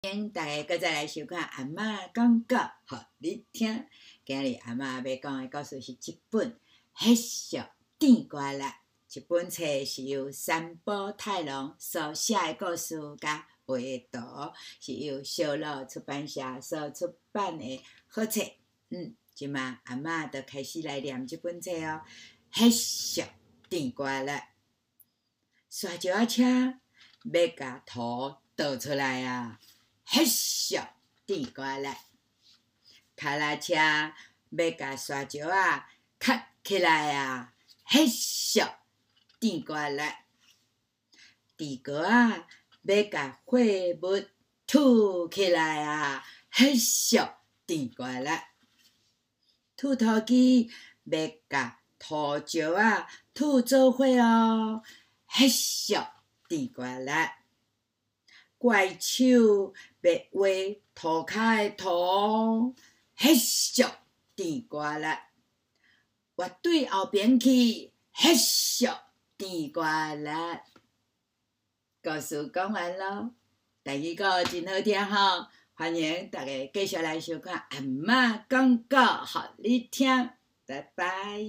欢大家搁再来收看阿嬷讲故事，互你听。今日阿嬷要讲的故事是一本《迄俗甜瓜啦》。这本册是由三宝太郎所写的故事甲画图，是由小路出版社所出版的好册。嗯，即马阿嬷就开始来念这本册哦，《迄俗甜瓜辣》。沙石仔车要甲土倒出来啊！迄俗甜瓜辣，卡拉车要甲沙石啊磕起来啊！迄俗甜瓜辣，猪哥啊要甲货物吐起来啊！迄俗甜瓜辣，吐土机要甲土石啊吐做伙哦！迄俗甜瓜辣。怪手白画涂骹的图，迄俗甜瓜啦。乐队后边去，迄俗甜瓜啦。故事讲完咯，第二个真好听吼，欢迎大家继续来收看阿嬷讲故，互你听，拜拜。